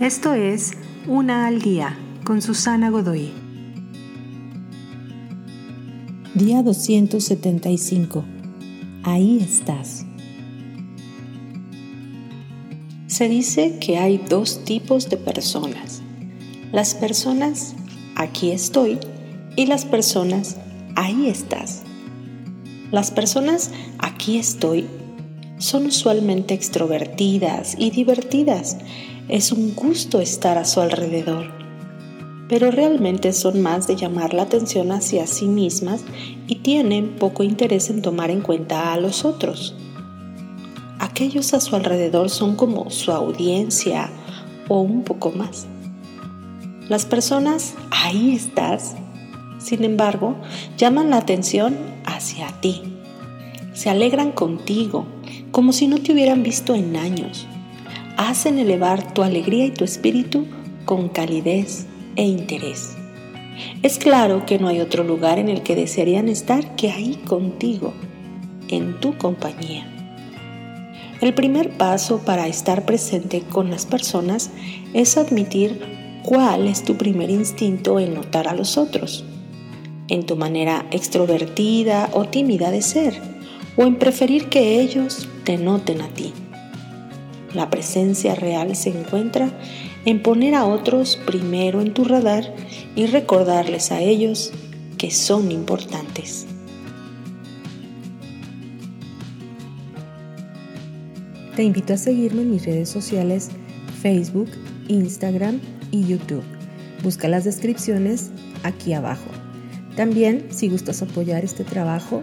Esto es Una al Día con Susana Godoy. Día 275. Ahí estás. Se dice que hay dos tipos de personas. Las personas aquí estoy y las personas ahí estás. Las personas aquí estoy son usualmente extrovertidas y divertidas. Es un gusto estar a su alrededor. Pero realmente son más de llamar la atención hacia sí mismas y tienen poco interés en tomar en cuenta a los otros. Aquellos a su alrededor son como su audiencia o un poco más. Las personas, ahí estás, sin embargo, llaman la atención hacia ti. Se alegran contigo, como si no te hubieran visto en años. Hacen elevar tu alegría y tu espíritu con calidez e interés. Es claro que no hay otro lugar en el que desearían estar que ahí contigo, en tu compañía. El primer paso para estar presente con las personas es admitir cuál es tu primer instinto en notar a los otros, en tu manera extrovertida o tímida de ser, o en preferir que ellos te noten a ti. La presencia real se encuentra en poner a otros primero en tu radar y recordarles a ellos que son importantes. Te invito a seguirme en mis redes sociales Facebook, Instagram y YouTube. Busca las descripciones aquí abajo. También, si gustas apoyar este trabajo,